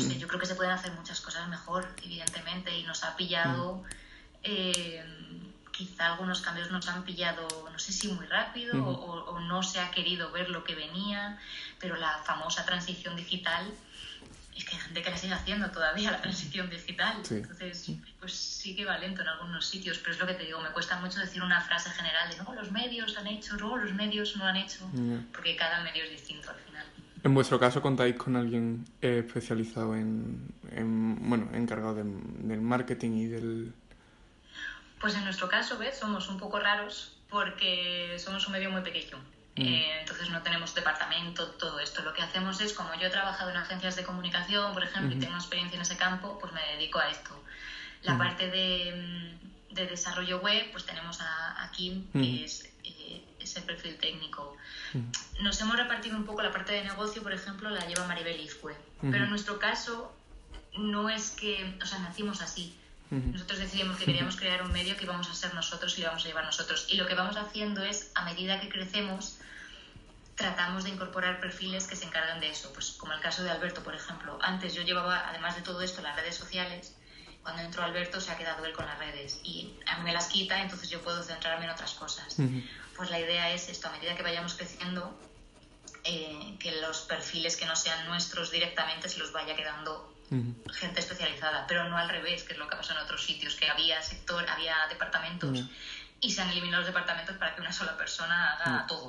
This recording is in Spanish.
sé, yo creo que se pueden hacer muchas cosas mejor, evidentemente, y nos ha pillado, eh, quizá algunos cambios nos han pillado, no sé si muy rápido o, o no se ha querido ver lo que venía, pero la famosa transición digital es que hay gente que la sigue haciendo todavía la transición digital. Entonces, pues sí que va lento en algunos sitios, pero es lo que te digo, me cuesta mucho decir una frase general de no, los medios han hecho, no, los medios no han hecho, porque cada medio es distinto al final. En vuestro caso, ¿contáis con alguien eh, especializado en, bueno, encargado del marketing y del...? Pues en nuestro caso, ¿ves? Somos un poco raros porque somos un medio muy pequeño. Mm. Eh, entonces no tenemos departamento, todo esto. Lo que hacemos es, como yo he trabajado en agencias de comunicación, por ejemplo, y tengo experiencia en ese campo, pues me dedico a esto. La parte de, de, desarrollo web, pues tenemos a, a Kim, que es eh, perfil técnico. Nos hemos repartido un poco la parte de negocio, por ejemplo, la lleva Maribel Izcue. Pero en nuestro caso, no es que, o sea, nacimos así. Nosotros decidimos que queríamos crear un medio que íbamos a ser nosotros y lo íbamos a llevar nosotros. Y lo que vamos haciendo es, a medida que crecemos, tratamos de incorporar perfiles que se encargan de eso. Pues como el caso de Alberto, por ejemplo. Antes yo llevaba, además de todo esto, las redes sociales. Cuando entró Alberto se ha quedado él con las redes y a mí me las quita, entonces yo puedo centrarme en otras cosas. Pues la idea es esto, a medida que vayamos creciendo, eh, que los perfiles que no sean nuestros directamente se los vaya quedando gente especializada, pero no al revés, que es lo que pasó en otros sitios, que había sector, había departamentos y se han eliminado los departamentos para que una sola persona haga todo.